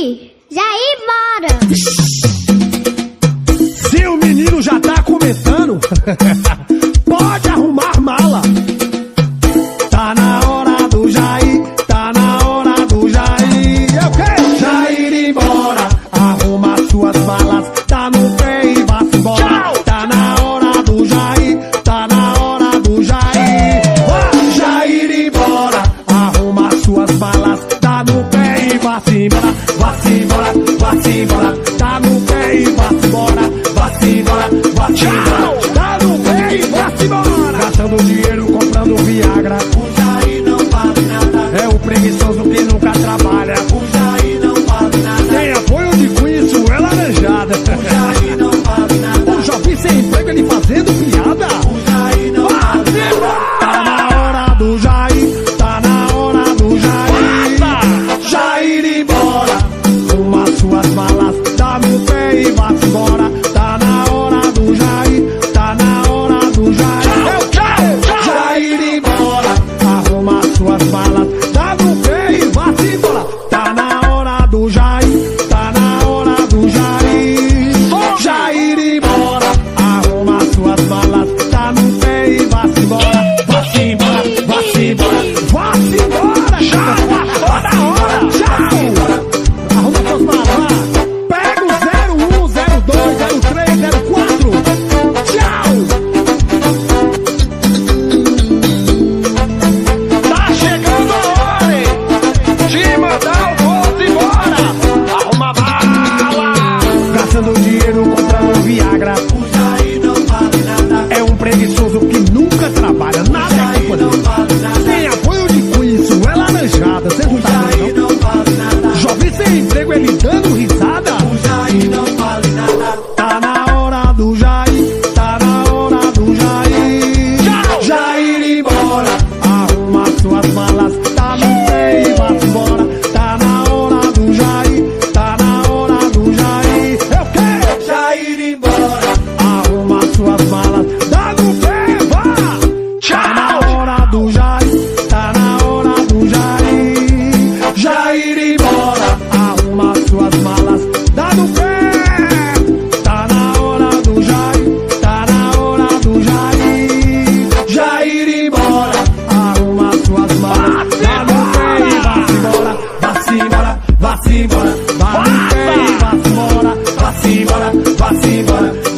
Já Jair mora! Se o menino já tá comentando. passiva.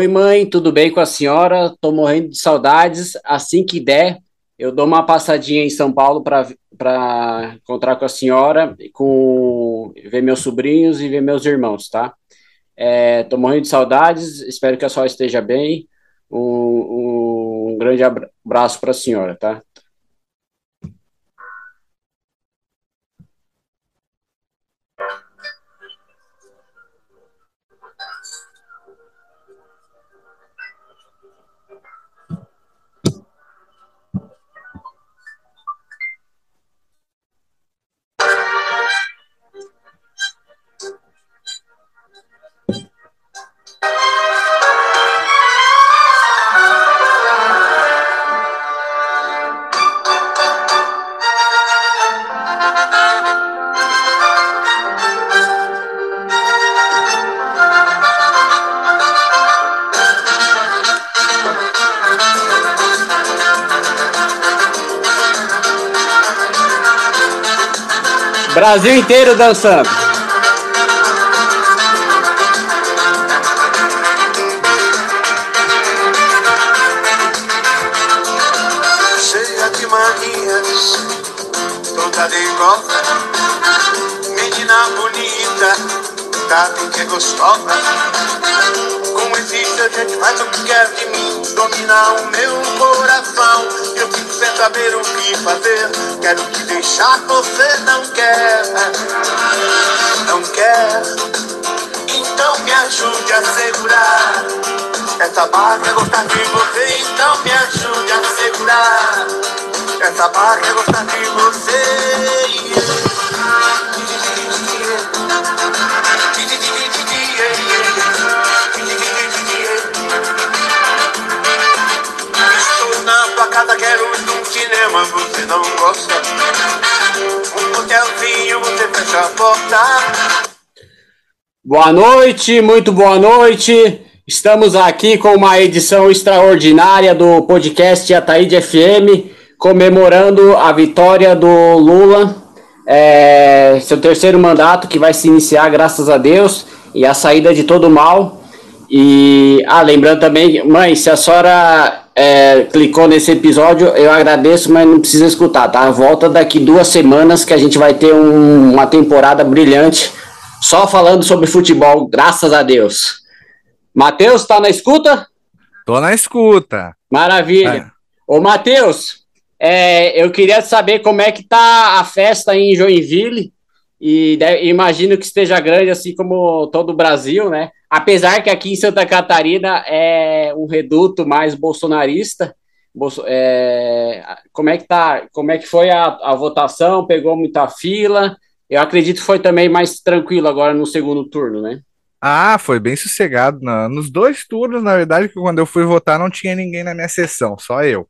Oi, mãe, tudo bem com a senhora? Tô morrendo de saudades. Assim que der, eu dou uma passadinha em São Paulo para encontrar com a senhora, com ver meus sobrinhos e ver meus irmãos, tá? É, tô morrendo de saudades, espero que a senhora esteja bem. Um, um grande abraço para a senhora, tá? Brasil inteiro dançando. Cheia de manias, toda de igual. Menina bonita, tá sabe que é gostosa. Com esse a gente faz o que quer de mim, dominar o meu coração saber o que fazer. Quero te deixar, você não quer. Não quer. Então me ajude a segurar. Essa barra é gostar de você, então me ajude a segurar. Essa barra é gostar de você. Estou na tua casa, quero ir num cinema, você não gosta. Um hotelzinho, você fecha a porta. Boa noite, muito boa noite. Estamos aqui com uma edição extraordinária do podcast Ataíde FM, comemorando a vitória do Lula, é, seu terceiro mandato que vai se iniciar, graças a Deus, e a saída de todo mal. E, ah, lembrando também, mãe, se a senhora é, clicou nesse episódio, eu agradeço, mas não precisa escutar, tá? Volta daqui duas semanas que a gente vai ter um- uma temporada brilhante só falando sobre futebol, graças a Deus. Matheus, tá na escuta? Tô na escuta. Maravilha. Ô, Matheus, é, eu queria saber como é que tá a festa em Joinville. E de- imagino que esteja grande, assim como todo o Brasil, né? Apesar que aqui em Santa Catarina é um reduto mais bolsonarista. Bolso- é, como é que tá? Como é que foi a, a votação? Pegou muita fila? Eu acredito que foi também mais tranquilo agora no segundo turno, né? Ah, foi bem sossegado. na- nos dois turnos, na verdade, que quando eu fui votar não tinha ninguém na minha sessão, só eu.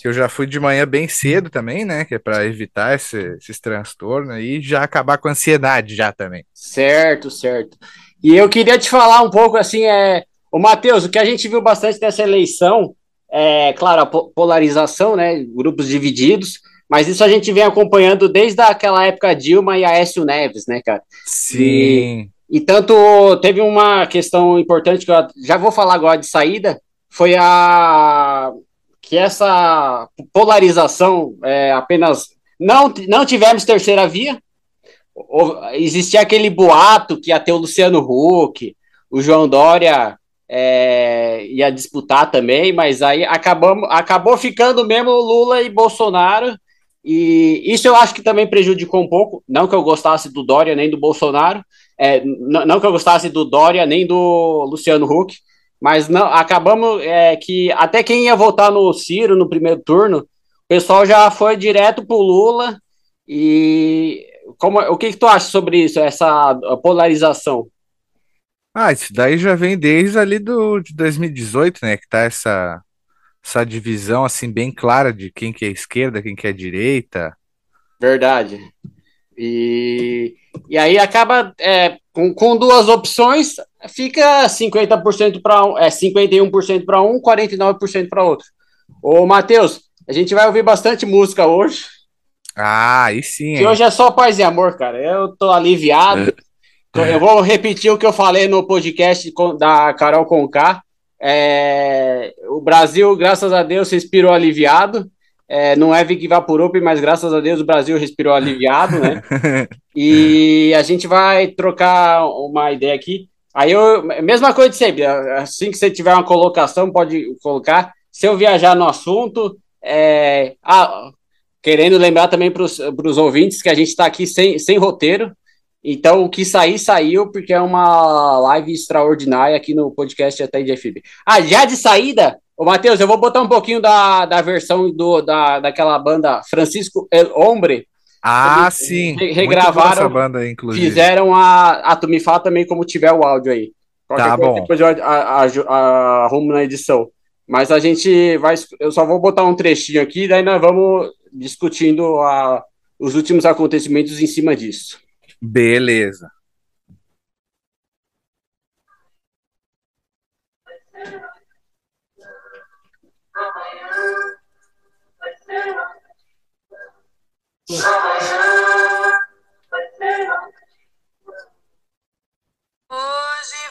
Que eu já fui de manhã bem cedo também, né? Que é pra evitar esse- esses transtornos e já acabar com a ansiedade já também. Certo, certo. E eu queria te falar um pouco assim, é, o Matheus, o que a gente viu bastante nessa eleição, é, claro, a po- polarização, né, grupos divididos, mas isso a gente vem acompanhando desde aquela época Dilma e Aécio Neves, né, cara? Sim. E tanto teve uma questão importante que eu já vou falar agora de saída, foi a que essa polarização é, apenas não não tivemos terceira via. Existia aquele boato que ia ter o Luciano Huck, o João Dória é, ia disputar também, mas aí acabamos, acabou ficando mesmo Lula e Bolsonaro. E isso eu acho que também prejudicou um pouco. Não que eu gostasse do Dória nem do Bolsonaro, é, não que eu gostasse do Dória nem do Luciano Huck, mas não acabamos é, que até quem ia votar no Ciro no primeiro turno, o pessoal já foi direto pro Lula. E como, o que, que tu acha sobre isso, essa polarização? Ah, isso daí já vem desde ali do, de 2018, né? Que tá essa, essa divisão, assim, bem clara de quem que é esquerda, quem que é direita. Verdade. E, e aí acaba é, com, com duas opções, fica 50% para um, é 51% para um, 49% para outro. Ô, Matheus, a gente vai ouvir bastante música hoje. Ah, aí sim, Que hein? hoje é só paz e amor, cara. Eu tô aliviado. Eu vou repetir o que eu falei no podcast da Carol Conká. É, o Brasil, graças a Deus, respirou aliviado. É, não é Vic Vaporup, mas graças a Deus o Brasil respirou aliviado, né? E a gente vai trocar uma ideia aqui. Aí eu, mesma coisa de sempre, assim que você tiver uma colocação, pode colocar. Se eu viajar no assunto, é, ah, querendo lembrar também para os ouvintes que a gente está aqui sem, sem roteiro. Então, o que sair, saiu, porque é uma live extraordinária aqui no podcast até de FB. Ah, já de saída, ô Matheus, eu vou botar um pouquinho da, da versão do, da, daquela banda Francisco El Hombre. Ah, Re- sim. re- regravaram, essa banda, aí, inclusive. Fizeram a. Ah, tu me fala também como tiver o áudio aí. Tá coisa, bom. Depois eu a- a- a- arrumo na edição. Mas a gente vai. Eu só vou botar um trechinho aqui, daí nós vamos discutindo a, os últimos acontecimentos em cima disso. Beleza. Hoje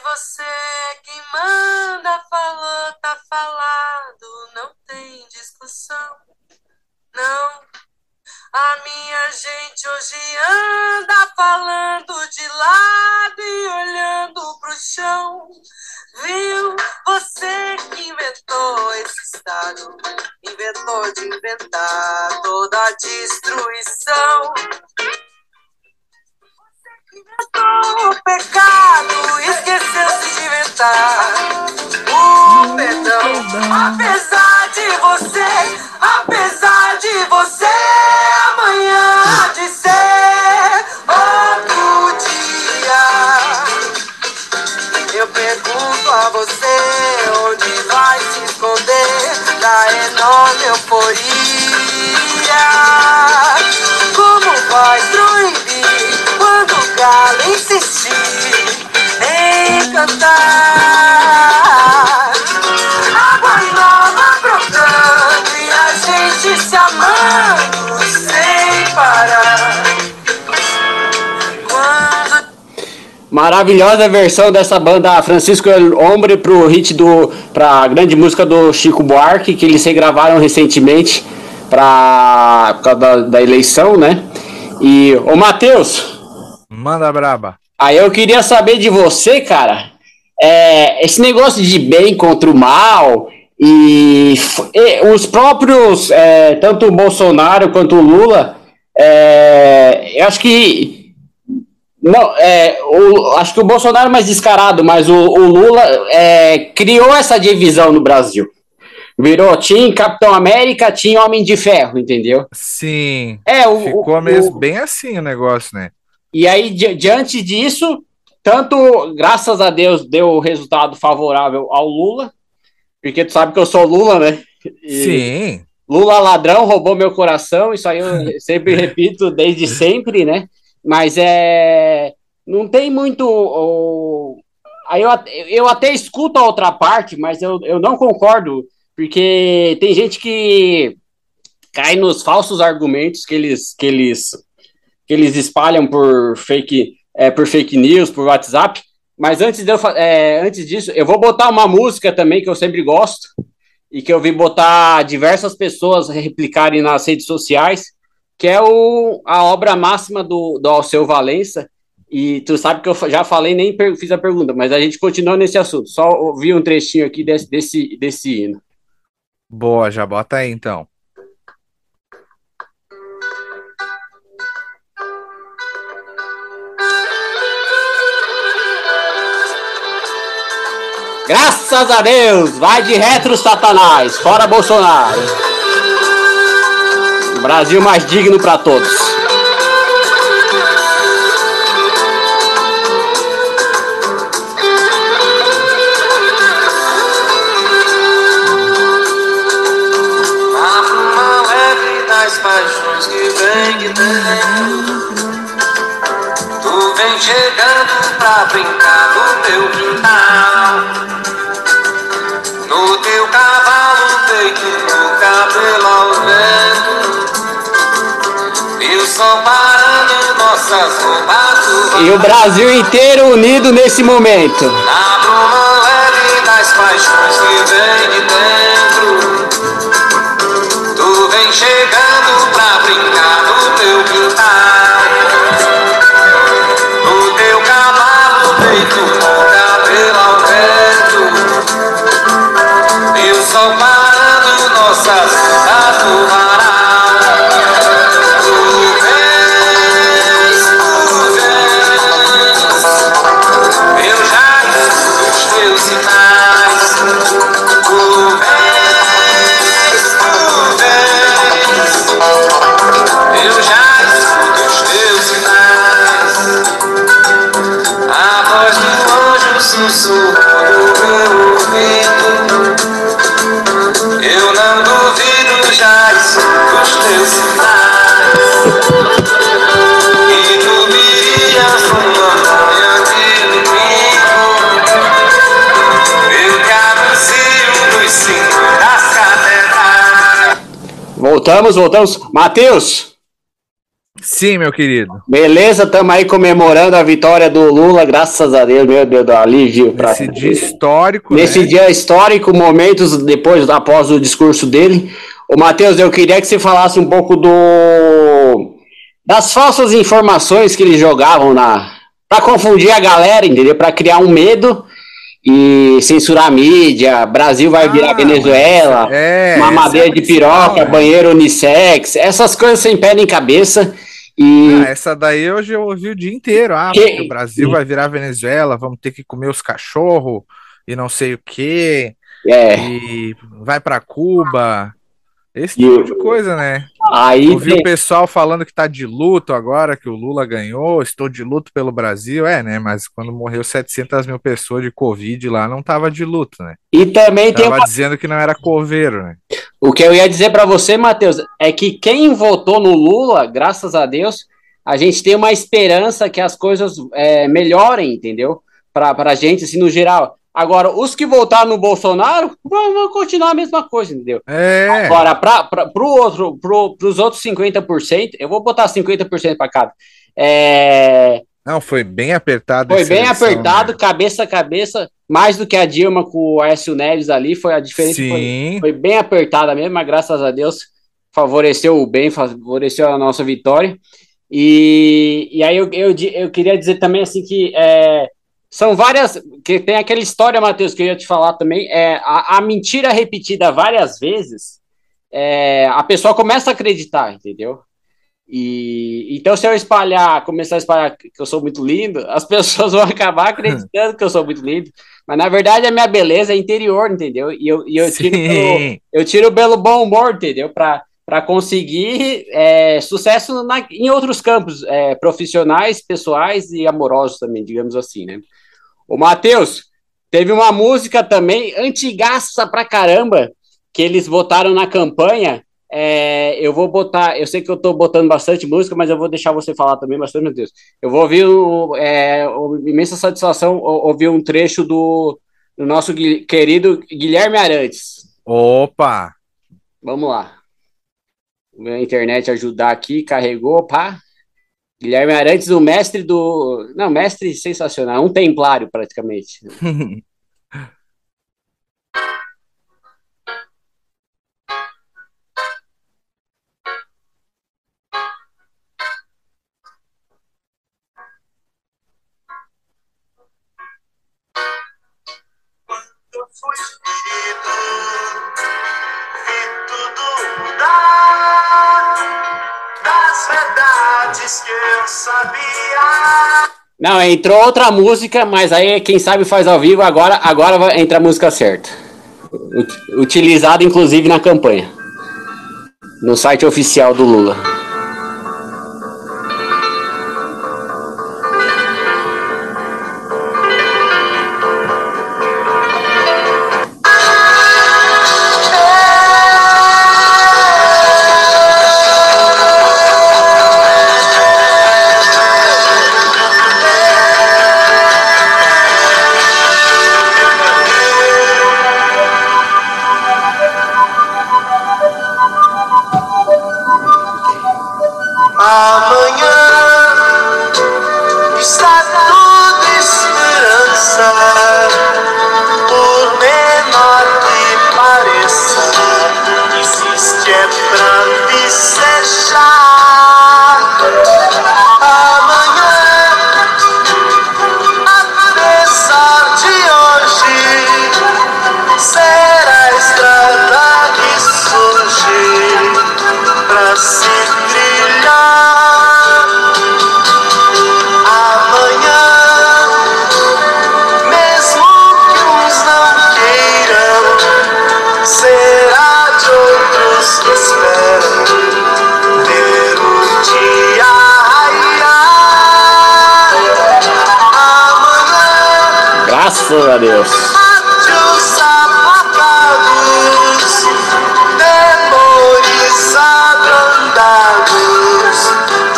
você é quem manda, falou, tá falado, não tem discussão. Não, a minha gente hoje anda falando de lado e olhando pro chão. Viu? Você que inventou esse estado, inventou de inventar toda a destruição. Maravilhosa versão dessa banda Francisco El Hombre pro hit do. pra grande música do Chico Buarque, que eles regravaram recentemente pra, por causa da, da eleição, né? E, ô Matheus, Manda braba. aí eu queria saber de você, cara, é, esse negócio de bem contra o mal e, e os próprios, é, tanto o Bolsonaro quanto o Lula, é, eu acho que não, é, o, acho que o Bolsonaro é mais descarado, mas o, o Lula é, criou essa divisão no Brasil. Virou Team Capitão América, Team Homem de Ferro, entendeu? Sim. É, o, Ficou o- mesmo o- bem assim o negócio, né? e aí, di- diante disso, tanto, graças a Deus, deu o resultado favorável ao Lula, porque tu sabe que eu sou Lula, né? E Sim. Lula ladrão roubou meu coração, isso aí eu sempre repito desde sempre, né? Mas é. Não tem muito. o- Aí eu, eu até escuto a outra parte, mas eu, eu não concordo, porque tem gente que cai nos falsos argumentos que eles, que eles, que eles espalham por fake, é, por fake news, por WhatsApp. Mas antes, de eu, é, antes disso, eu vou botar uma música também que eu sempre gosto e que eu vi botar diversas pessoas replicarem nas redes sociais, que é o, a obra máxima do, do Alceu Valença. E tu sabe que eu já falei, nem fiz a pergunta, mas a gente continua nesse assunto. Só ouvi um trechinho aqui desse, desse, desse hino. Boa, já bota aí então. Graças a Deus! Vai de retro, Satanás! Fora Bolsonaro! Brasil mais digno para todos. Das paixões que vem Tu vem chegando pra brincar no teu quintal. No teu cavalo feito no cabelo ao vento E o E Brasil inteiro unido nesse momento. Na bruma leve das paixões que vem de dentro. Tu vem chegando pra brincar no teu quintal. No teu cavalo feito com cabelo ao vento E o sol parando nossas ondas Voltamos, voltamos. Matheus, Sim, meu querido. beleza? Estamos aí comemorando a vitória do Lula, graças a Deus, meu Deus, alívio. Pra... Nesse dia histórico, Nesse né? dia histórico, momentos depois, após o discurso dele. Ô, Matheus, eu queria que você falasse um pouco do das falsas informações que eles jogavam na para confundir a galera, entendeu? Para criar um medo e censurar a mídia, Brasil vai virar Ah, Venezuela, é, mamadeira é de piroca, né? banheiro unissex, essas coisas sem pé nem cabeça. E Ah, essa daí hoje eu ouvi o dia inteiro. Ah, Que- o Brasil vai virar Venezuela, vamos ter que comer os cachorros e não sei o quê, é, e vai pra Cuba. Esse tipo de coisa, né? Aí Ouvi tem- o pessoal falando que tá de luto agora, que o Lula ganhou, estou de luto pelo Brasil. É, né? Mas quando morreu 700 mil pessoas de Covid lá, não tava de luto, né? e também tem Tava dizendo que não era coveiro, né? O que eu ia dizer para você, Matheus, é que quem votou no Lula, graças a Deus, a gente tem uma esperança que as coisas é, melhorem, entendeu? Para a gente, assim, no geral. Agora, os que votaram no Bolsonaro vão, continuar a mesma coisa, entendeu? É, Agora, para pro outro, pro, pros outros 50%, eu vou botar 50% para cada. É, não, foi bem apertado. foi bem eleição, apertado, né? cabeça a cabeça, mais do que a Dilma com o Aécio Neves ali, foi a diferença. foi- Sim, foi bem apertada mesmo, mas graças a Deus favoreceu o bem, favoreceu a nossa vitória. E, e aí eu, eu, eu queria dizer também assim que é, são várias. que tem aquela história, Matheus, que eu ia te falar também, é a, a mentira repetida várias vezes, é, a pessoa começa a acreditar, entendeu? E então, se eu espalhar, começar a espalhar que eu sou muito lindo, as pessoas vão acabar acreditando que eu sou muito lindo. Mas na verdade a minha beleza é interior, entendeu? E eu, e eu tiro pelo, eu tiro pelo bom humor, entendeu? Para para conseguir é, sucesso na- em outros campos, é, profissionais, pessoais e amorosos também, digamos assim, né? O Matheus, teve uma música também, antigaça pra caramba, que eles botaram na campanha. é, eu vou botar, eu sei que eu tô botando bastante música, mas eu vou deixar você falar também bastante, meu Deus. Eu vou ouvir, o, é, o- imensa satisfação ouvir um trecho do, do nosso querido Guilherme Arantes. Opa! Vamos lá. A internet ajudar aqui, carregou, pá. Guilherme Arantes, o mestre do. Não, mestre sensacional, um templário praticamente. Não, entrou outra música, mas aí quem sabe faz ao vivo, agora, agora vai entrar a música certa. Ut- Utilizada inclusive na campanha. No site oficial do Lula.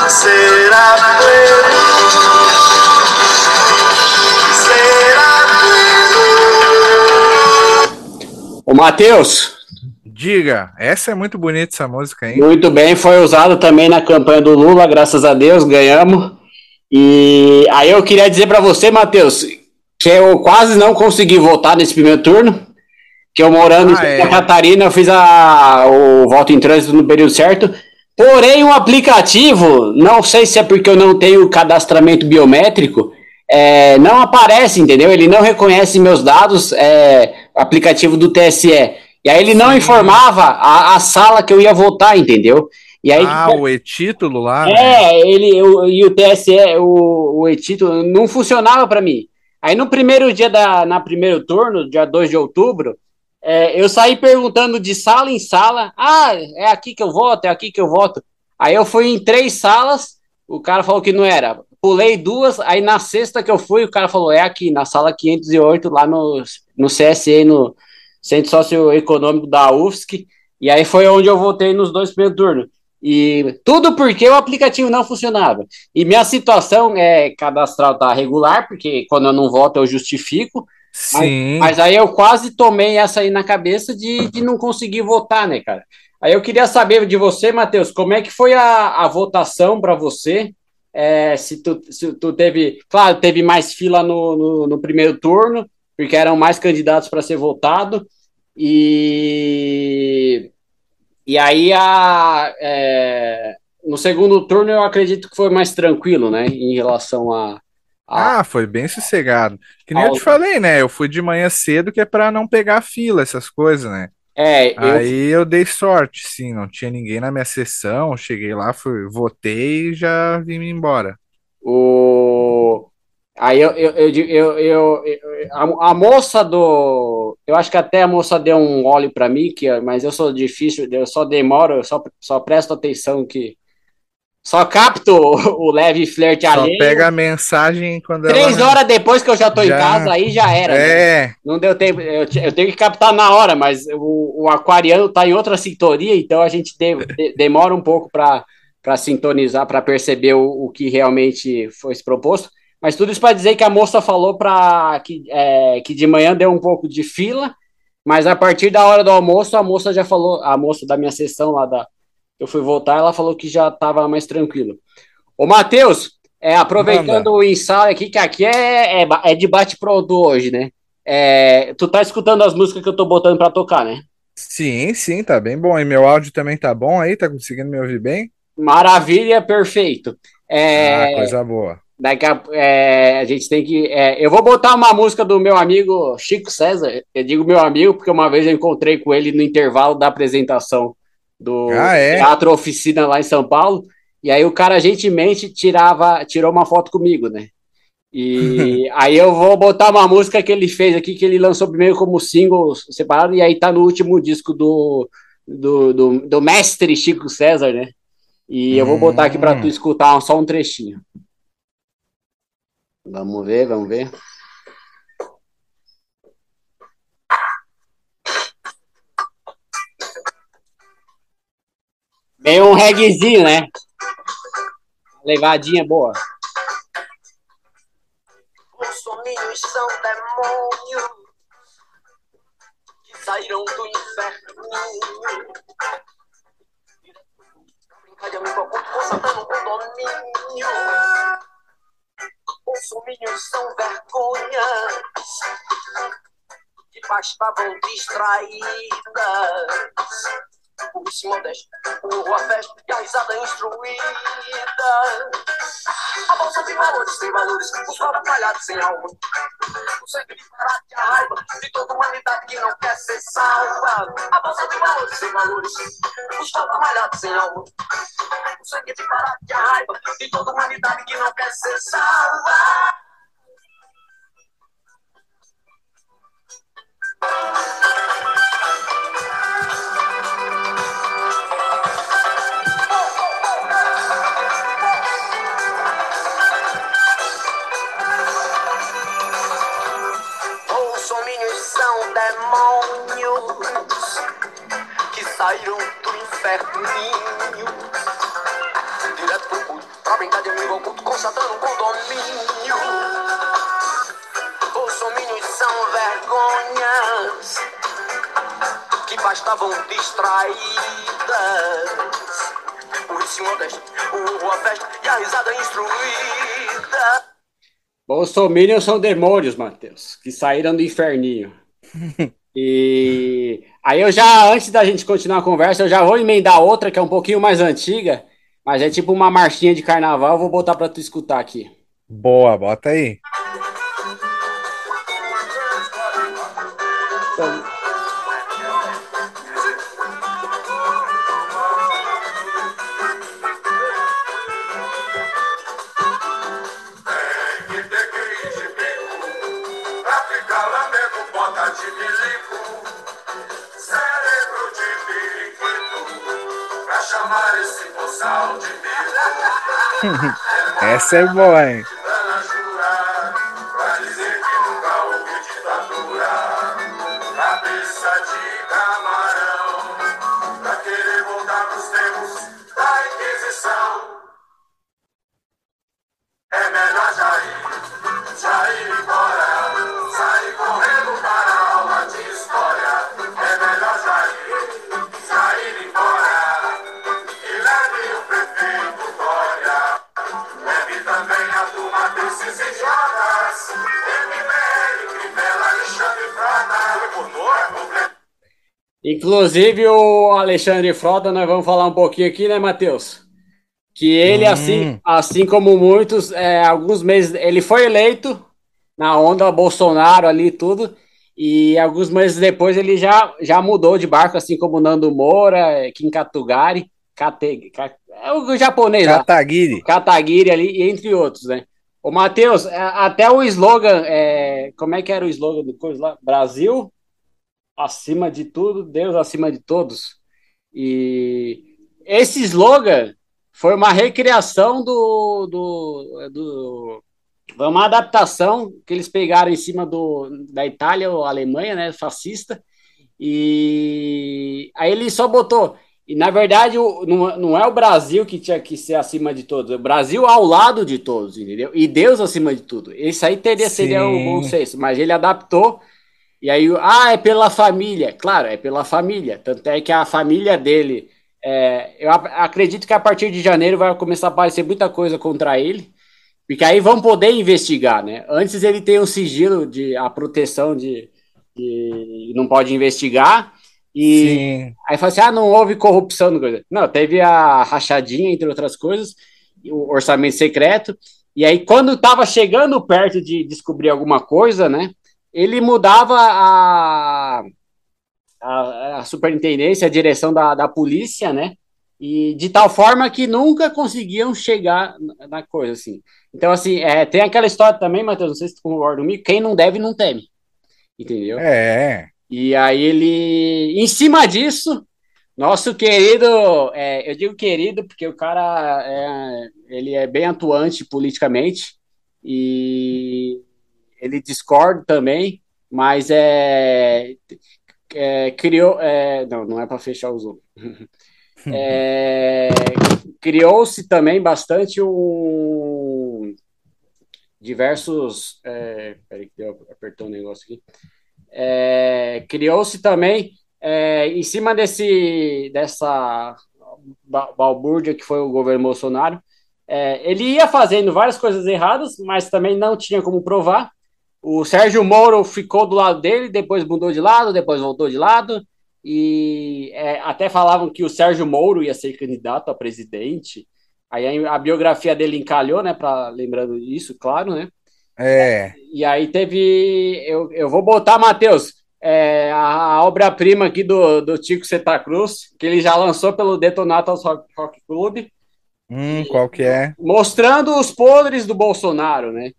Será pleno. O Matheus, Diga, essa é muito bonita essa música, hein? Muito bem, foi usado também na campanha do Lula, graças a Deus, ganhamos. E aí eu queria dizer para você, Matheus, que eu quase não consegui votar nesse primeiro turno, que eu morando em Ah, Santa é. Catarina, eu fiz a, o voto em trânsito no período certo. Porém, o aplicativo, não sei se é porque eu não tenho cadastramento biométrico, é, não aparece, entendeu? Ele não reconhece meus dados, é, aplicativo do TSE. E aí ele não Sim. informava a, a sala que eu ia votar, entendeu? E aí, Ah, o e-título lá. né? é, ele eu, e o TSE, o, o e-título, não funcionava para mim. Aí no primeiro dia da na primeiro turno, dia 2 de outubro, é, eu saí perguntando de sala em sala: "Ah, é aqui que eu voto, é aqui que eu voto". Aí eu fui em três salas, o cara falou que não era. Pulei duas, aí na sexta que eu fui, o cara falou: "É aqui, na sala 508 lá no no CSE, no Centro Socioeconômico da UFSC". E aí foi onde eu votei nos dois primeiros turnos. E tudo porque o aplicativo não funcionava. E minha situação é cadastral tá regular, porque quando eu não voto eu justifico, Sim. mas aí eu quase tomei essa aí na cabeça de, de não conseguir votar, né, cara? Aí eu queria saber de você, Matheus, como é que foi a, a votação para você? É, se, tu, se tu teve, claro, teve mais fila no, no, no primeiro turno, porque eram mais candidatos para ser votado, e, e aí a, é, no segundo turno eu acredito que foi mais tranquilo, né, em relação a, a Ah, foi bem sossegado. Que nem eu te falei, né? Eu fui de manhã cedo que é pra não pegar fila, essas coisas, né? é, eu, Aí eu dei sorte, sim, não tinha ninguém na minha sessão. Cheguei lá, fui, votei e já vim embora. O... Aí eu, eu, eu, eu, a, moça do. Eu acho que até a moça deu um óleo para mim, que, mas eu sou difícil, eu só demoro, eu só, só presto atenção que. Só capto o, leve flerte Só alheio. pega a mensagem quando Três ela. horas depois que eu já tô em Já- casa, aí já era. né? É, Não deu tempo, eu, eu tenho que captar na hora, mas o, o aquariano tá em outra sintonia, então a gente de- de- demora um pouco para sintonizar, para perceber o, o que realmente foi proposto. Mas tudo isso para dizer que a moça falou para que, é, que de manhã deu um pouco de fila, mas a partir da hora do almoço, a moça já falou, a moça da minha sessão lá da eu fui voltar, ela falou que já estava mais tranquilo. Ô, Matheus, é, aproveitando Manda. o ensaio aqui, que aqui é, é, é de bate-pronto hoje, né? É, tu tá escutando as músicas que eu tô botando pra tocar, né? sim, sim, tá bem bom. E meu áudio também tá bom aí? Tá conseguindo me ouvir bem? Maravilha, perfeito. É, Ah, coisa boa. Daqui a, é, a gente tem que. é, eu vou botar uma música do meu amigo Chico César. Eu digo meu amigo porque uma vez eu encontrei com ele no intervalo da apresentação do Ah, é? Teatro Oficina lá em São Paulo. E aí o cara gentilmente tirava, tirou uma foto comigo, né? E aí eu vou botar uma música que ele fez aqui, que ele lançou primeiro como single separado, e aí tá no último disco do, do, do, do mestre Chico César, né? E eu vou botar aqui pra tu Hum. escutar só um trechinho. Vamos ver, vamos ver. Bem um reguezinho, né? Levadinha boa. Bolsominions são demônios que saíram do inferno. Brincar de amigo oculto, constatando um condomínio. Bolsominions são vergonhas que bastavam distraídas. O se modesto, o a festa e a risada instruída. A bolsa tem valores, tem valores, os quatro malhados sem alma. O sangue disparado e a raiva de toda humanidade que não quer ser salva. A bolsa tem valores, tem valores, os quatro malhados sem alma. O sangue disparado e a raiva de toda humanidade que não quer ser salva. Bolsominions são demônios, Matheus, que saíram do inferninho. E aí eu já, antes da gente continuar a conversa, eu já vou emendar outra que é um pouquinho mais antiga, mas é tipo uma marchinha de carnaval, eu vou botar pra tu escutar aqui. Boa, bota aí. Essa é boa, hein? Inclusive o Alexandre Frota, nós vamos falar um pouquinho aqui, né, Matheus? Que ele, Hum. assim, assim como muitos, é, alguns meses, ele foi eleito na onda Bolsonaro ali e tudo, e alguns meses depois ele já, já mudou de barco, assim como Nando Moura, é, Kim Katugari, Kate, Ka- é o japonês lá. Kataguiri. Kataguiri ali, entre outros, né? Ô, Matheus, é, até o slogan, é, como é que era o slogan do coisa lá? Brasil acima de tudo, Deus acima de todos. E esse slogan foi uma recriação do, do, do foi uma adaptação que eles pegaram em cima do, da Itália ou Alemanha, né, fascista, e aí ele só botou e na verdade, não, não é o Brasil que tinha que ser acima de todos, é o Brasil ao lado de todos, entendeu? E Deus acima de tudo. Isso aí teria, seria o Sim. bom senso, mas ele adaptou. E aí, ah, é pela família. Claro, é pela família. Tanto é que a família dele. é, eu ac- acredito que a partir de janeiro vai começar a aparecer muita coisa contra ele. Porque aí vão poder investigar, né? Antes ele tem o sigilo de a proteção de, de não pode investigar. E Sim. Aí fala assim: ah, não houve corrupção. Não, teve a rachadinha, entre outras coisas, o orçamento secreto. E aí, quando estava chegando perto de descobrir alguma coisa, né, ele mudava a, a, a superintendência, a direção da, da polícia, né, e de tal forma que nunca conseguiam chegar na- coisa, assim. Então, assim, é, tem aquela história também, Matheus, não sei se tu concorda comigo, quem não deve, não teme. Entendeu? É. E aí ele, em cima disso, nosso querido, é, eu digo querido porque o cara é, ele é bem atuante politicamente e ele discorda também, mas é, é, criou, é, não, não é para fechar o zoom. É, criou-se também bastante um diversos, é, peraí que eu apertou um negócio aqui é, criou-se também é, em cima desse dessa ba- balbúrdia que foi o governo Bolsonaro. é, ele ia fazendo várias coisas erradas, mas também não tinha como provar. O Sérgio Moro ficou do lado dele, depois mudou de lado, depois voltou de lado. E é, até falavam que o Sérgio Moro ia ser candidato a presidente. Aí a, a biografia dele encalhou, né? Pra, lembrando disso, claro, né? É. E aí teve. Eu, eu vou botar, Matheus, é, a, a obra-prima aqui do, do Tico Santa Cruz, que ele já lançou pelo Detonatas Rock, Rock Club, Hum, qual que é? mostrando os podres do Bolsonaro, né?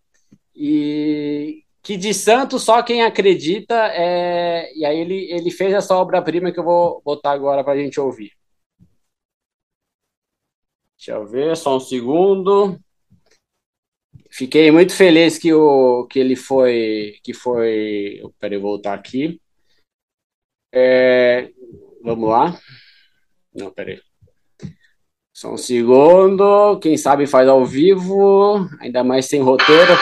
E que de santo só quem acredita é. E aí ele, ele fez essa obra-prima que eu vou botar agora pra gente ouvir. Deixa eu ver, só um segundo. Fiquei muito feliz que, o, que ele foi. Que foi. Peraí, voltar aqui. É, vamos lá. Não, peraí. Só um segundo. Quem sabe faz ao vivo. Ainda mais sem roteiro.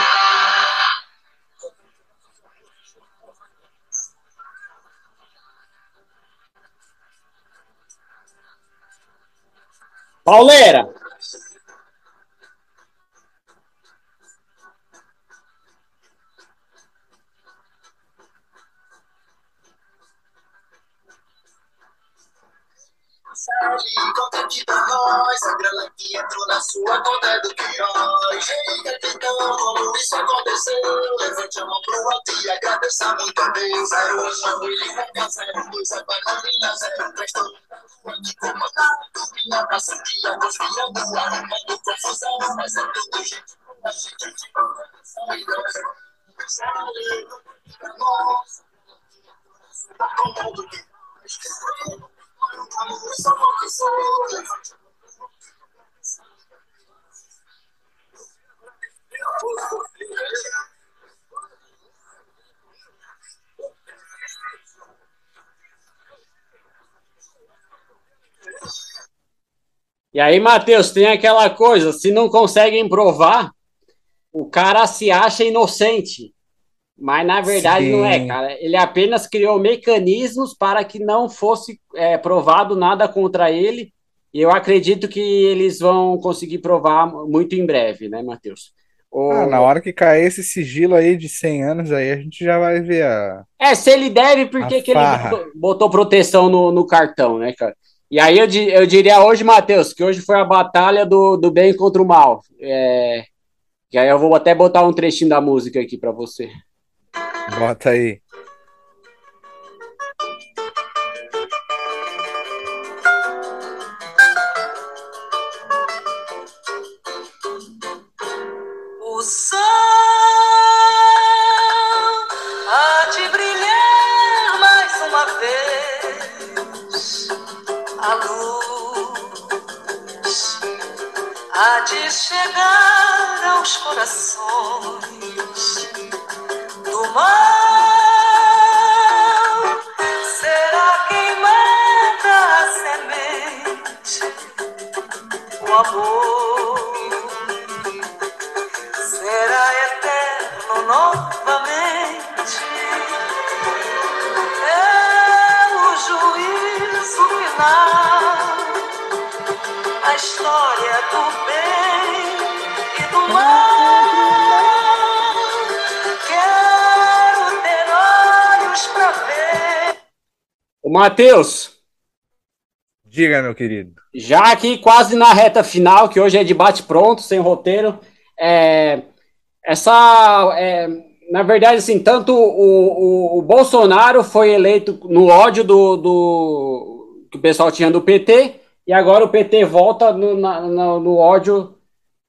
Pauleira! De nós, a grana que entrou na sua conta é do Queiroz. Ei, capitão, como isso aconteceu? Levante a mão pro alto e agradeça muito a Deus. 01 William Reca, 02 a Bananina, 03 todo de comandado. Minha praça de águas virando, arrumando. Mas é tudo gente, a gente e nós, tá com mundo que E aí, Matheus, tem aquela coisa, se não conseguem provar, o cara se acha inocente. Mas na verdade Sim. não é, cara. Ele apenas criou mecanismos para que não fosse é, provado nada contra ele. E eu acredito que eles vão conseguir provar muito em breve, né, Matheus? O- Ah, na hora que cair esse sigilo aí de 100 anos, aí a gente já vai ver a. É, se ele deve, por que, ele botou proteção no, no cartão, né, cara? E aí eu, di- eu diria hoje, Matheus, que hoje foi a batalha do, do bem contra o mal. É, e aí eu vou até botar um trechinho da música aqui para você. Bota aí. O sol há de brilhar mais uma vez. A luz há de chegar aos corações mal. Será queimada a semente, o amor será eterno novamente. É o juízo final, a história do bem e do mal. O Matheus, Diga, meu querido. já aqui quase na reta final, que hoje é debate pronto, sem roteiro, é, essa, é, na verdade, assim, tanto o, o, o Bolsonaro foi eleito no ódio do, do que o pessoal tinha do PT, e agora o PT volta no, na- no, no ódio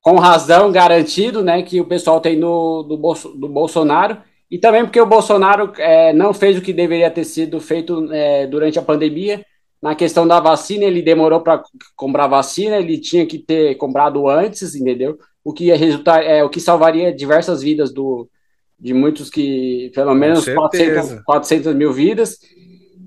com razão garantido, né, que o pessoal tem no, do, Bolso, do Bolsonaro, e também porque o Bolsonaro é, não fez o que deveria ter sido feito é, durante a pandemia, na questão da vacina, ele demorou para comprar vacina, ele tinha que ter comprado antes, entendeu? O que ia resultar, é, o que salvaria diversas vidas do, de muitos que, pelo menos certeza. 400, 400 mil vidas.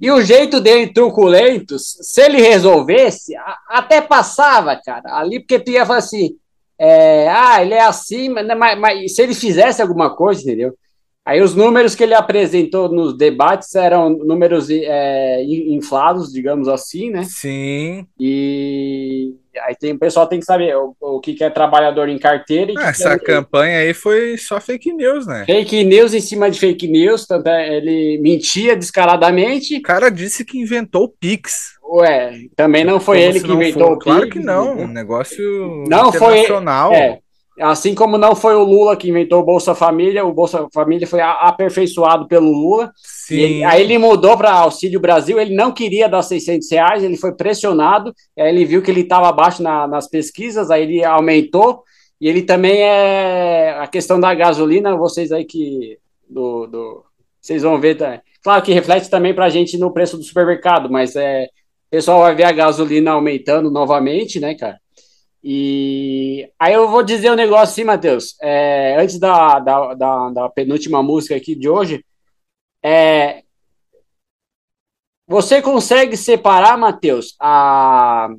E o jeito dele, truculentos, se ele resolvesse, a- até passava, cara, ali, porque tu ia falar assim, é, ah, ele é assim, mas, mas- mas se ele fizesse alguma coisa, entendeu? Aí os números que ele apresentou nos debates eram números é, in- inflados, digamos assim, né? Sim. E aí tem, o pessoal tem que saber o, o que, que é trabalhador em carteira Ah, essa é campanha aí foi só fake news, né? fake news em cima de fake news, tanto é, ele mentia descaradamente. O cara disse que inventou o Pix. Ué, também não foi Como ele que inventou for- o Claro Pix, que não. Um negócio Não foi- internacional. É, assim como não foi o Lula que inventou o Bolsa Família, o Bolsa Família foi aperfeiçoado pelo Lula. Sim. ele- aí ele mudou para Auxílio Brasil, ele não queria dar 600 reais, ele foi pressionado, aí ele viu que ele estava abaixo na- nas pesquisas, aí ele aumentou, e ele também é a questão da gasolina, vocês aí que do, do- vocês vão ver, tá? claro que reflete também para a gente no preço do supermercado, mas é, o pessoal vai ver a gasolina aumentando novamente, né, cara? E aí eu vou dizer um negócio assim, Matheus, é, antes da, da, da, da penúltima música aqui de hoje, é, você consegue separar, Matheus, a,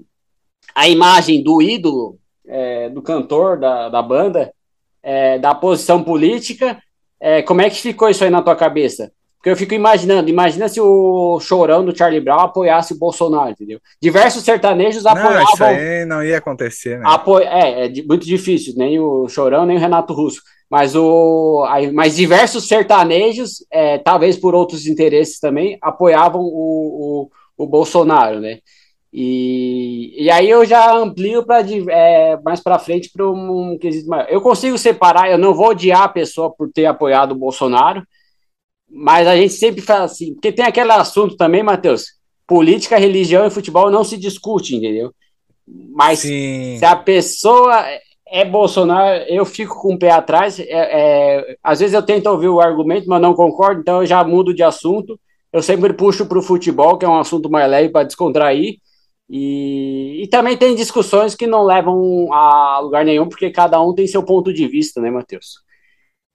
a imagem do ídolo, é, do cantor, da, da banda, é, da posição política? É, como é que ficou isso aí na tua cabeça? Porque eu fico imaginando, imagina se o chorão do Charlie Brown apoiasse o Bolsonaro, entendeu? Diversos sertanejos Não, isso apoiavam. aí não ia acontecer, né? Apo... É, é muito difícil, nem o Chorão, nem o Renato Russo. Mas, o... mas diversos sertanejos, é, talvez por outros interesses também, apoiavam o, o, o Bolsonaro, né? E, e aí eu já amplio para é, mais para frente para um quesito maior. Eu consigo separar, eu não vou odiar a pessoa por ter apoiado o Bolsonaro, mas a gente sempre fala assim, porque tem aquele assunto também, Matheus, política, religião e futebol não se discute, entendeu? Mas Sim. se a pessoa é Bolsonaro, eu fico com o pé atrás. É, é, às vezes eu tento ouvir o argumento, mas não concordo, então eu já mudo de assunto. Eu sempre puxo para o futebol, que é um assunto mais leve para descontrair. E, e também tem discussões que não levam a lugar nenhum, porque cada um tem seu ponto de vista, né, Matheus?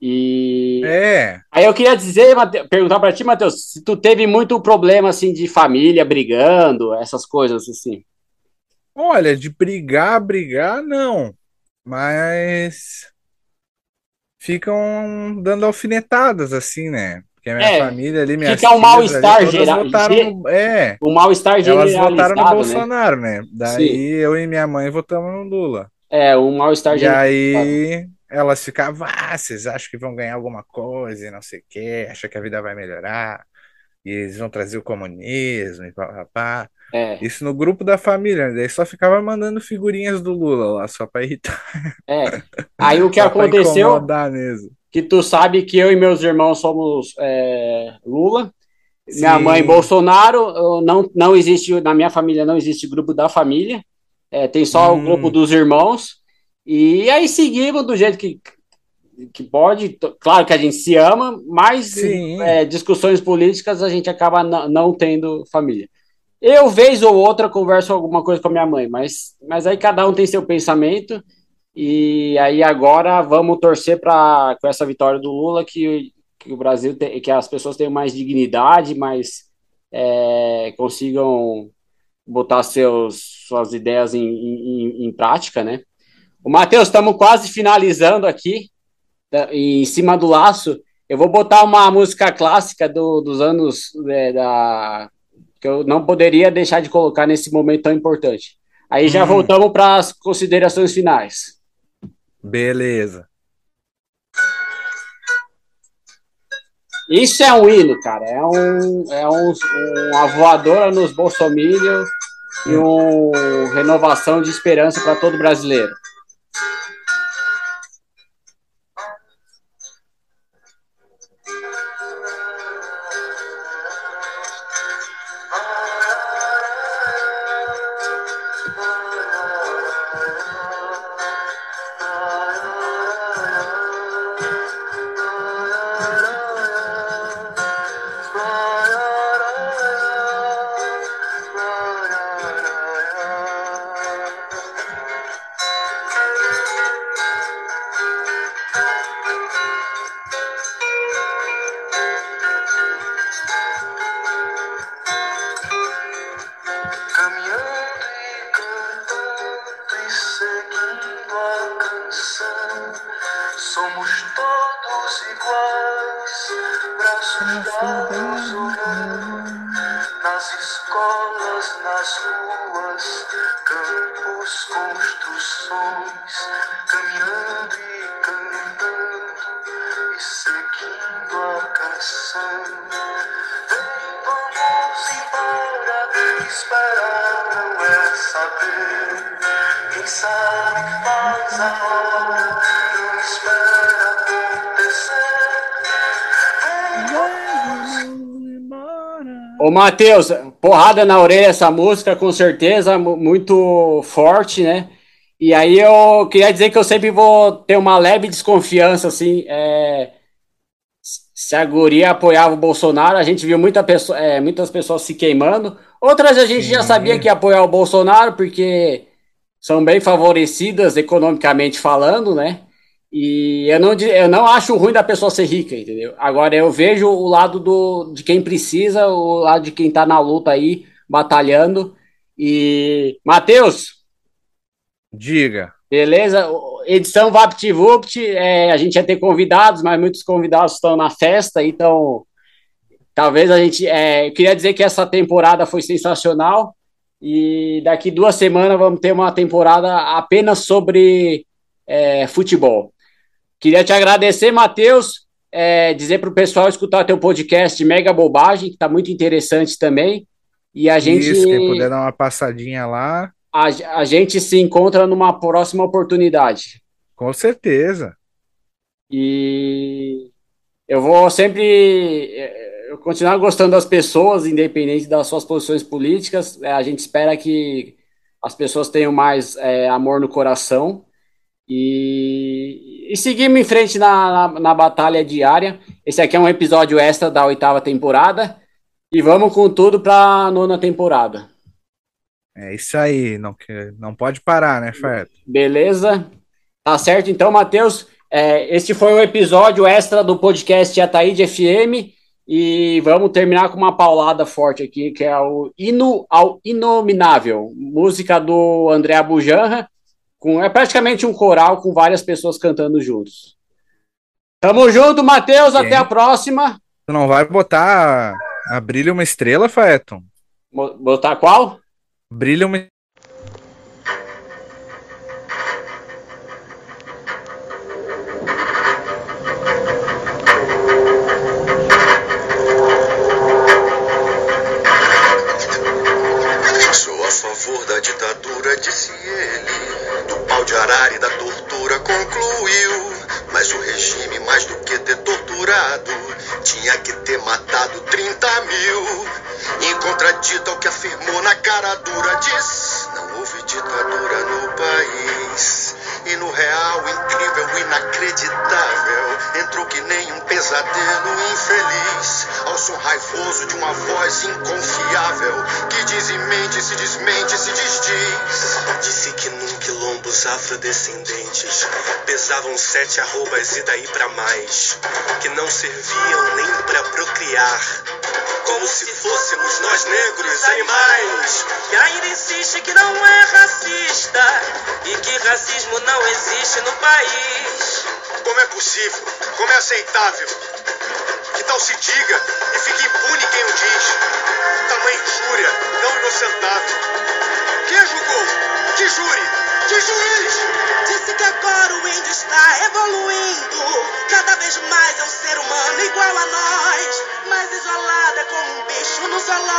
E É, aí eu queria dizer, Mate- perguntar para ti, Matheus, se tu teve muito problema assim de família brigando, essas coisas assim. olha, de brigar, brigar, não. Mas ficam dando alfinetadas, assim, né? Porque a minha É, família ali, minhas fica um mal-estar geral- votaram É, O mal-estar elas votaram no né? Bolsonaro, né? Daí eu e minha mãe votamos no Lula. É, o mal-estar E aí elas ficavam, ah, vocês acham que vão ganhar alguma coisa e não sei o quê, acham que a vida vai melhorar, e eles vão trazer o comunismo e papapá. É, Isso no grupo da família, né? daí só ficava mandando figurinhas do Lula lá, só pra irritar, é. Aí o que aconteceu, que tu sabe que eu e meus irmãos somos é, Lula, minha Sim. mãe Bolsonaro, não, não existe, na minha família não existe grupo da família, é, tem só o Hum. grupo dos irmãos, e aí seguimos do jeito que, que pode, claro que a gente se ama, mas é, discussões políticas a gente acaba não tendo família. Eu, vez ou outra, converso alguma coisa com a minha mãe, mas, mas aí cada um tem seu pensamento, e aí agora vamos torcer para com essa vitória do Lula que, que o Brasil tem, que as pessoas tenham mais dignidade, mais é, consigam botar seus, suas ideias em, em, em prática, né? O Matheus, estamos quase finalizando aqui, da- em cima do laço. Eu vou botar uma música clássica do, dos anos é, da que eu não poderia deixar de colocar nesse momento tão importante. Aí já Hum. voltamos para as considerações finais. Beleza. Isso é um hino, cara. É, um, é um, uma voadora nos bolsominions e uma renovação de esperança para todo brasileiro. Ô, Matheus, porrada na orelha essa música, com certeza, mu- muito forte, né? E aí eu queria dizer que eu sempre vou ter uma leve desconfiança, assim, é, se a guria apoiava o Bolsonaro, a gente viu muita pessoa, é, muitas pessoas se queimando, outras a gente já Sim. sabia que ia apoiar o Bolsonaro, porque são bem favorecidas economicamente falando, né? E eu não, eu não acho ruim da pessoa ser rica, entendeu? Agora eu vejo o lado do, de quem precisa, o lado de quem tá na luta aí, batalhando. E, Matheus, Diga. beleza? Edição VaptVupt, é, a gente ia ter convidados, mas muitos convidados estão na festa, então talvez a gente. é, eu queria dizer que essa temporada foi sensacional. E daqui duas semanas vamos ter uma temporada apenas sobre é, futebol. Queria te agradecer, Matheus. é, dizer para o pessoal escutar teu podcast Mega Bobagem, que está muito interessante também. E a gente, Isso, quem puder dar uma passadinha lá, a, a gente se encontra numa próxima oportunidade. com certeza. E eu vou sempre eh, eu continuar gostando das pessoas, independente das suas posições políticas. Eh, A gente espera que as pessoas tenham mais eh, amor no coração e, e seguimos em frente na, na, na batalha diária. Esse aqui é um episódio extra da oitava temporada e vamos com tudo para a nona temporada. É isso aí, não, não pode parar, né, Feto? Beleza? Tá certo, então, Matheus. É, este foi o episódio extra do podcast Ataíde FM. E vamos terminar com uma paulada forte aqui, que é o Hino ao Inominável, música do André Abujanra, com, é praticamente um coral com várias pessoas cantando juntos. Tamo junto, Matheus, até a próxima. Tu não vai botar a Brilha uma Estrela, Faeton? Botar qual? Brilha uma e daí pra mais, que não serviam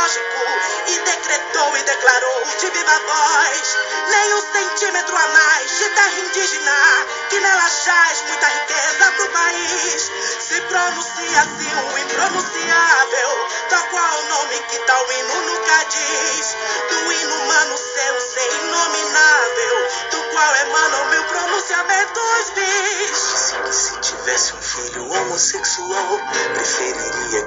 no zoológico. E decretou e declarou de viva voz. Nem um centímetro a mais de terra indígena. Que nela jaz muita riqueza pro país. Se pronuncia assim o impronunciável. Tal qual o nome que tal hino nunca diz. Do inumano seu ser inominável. Do qual emanam mil pronunciamentos bis. Disse que se tivesse um filho homossexual, preferiria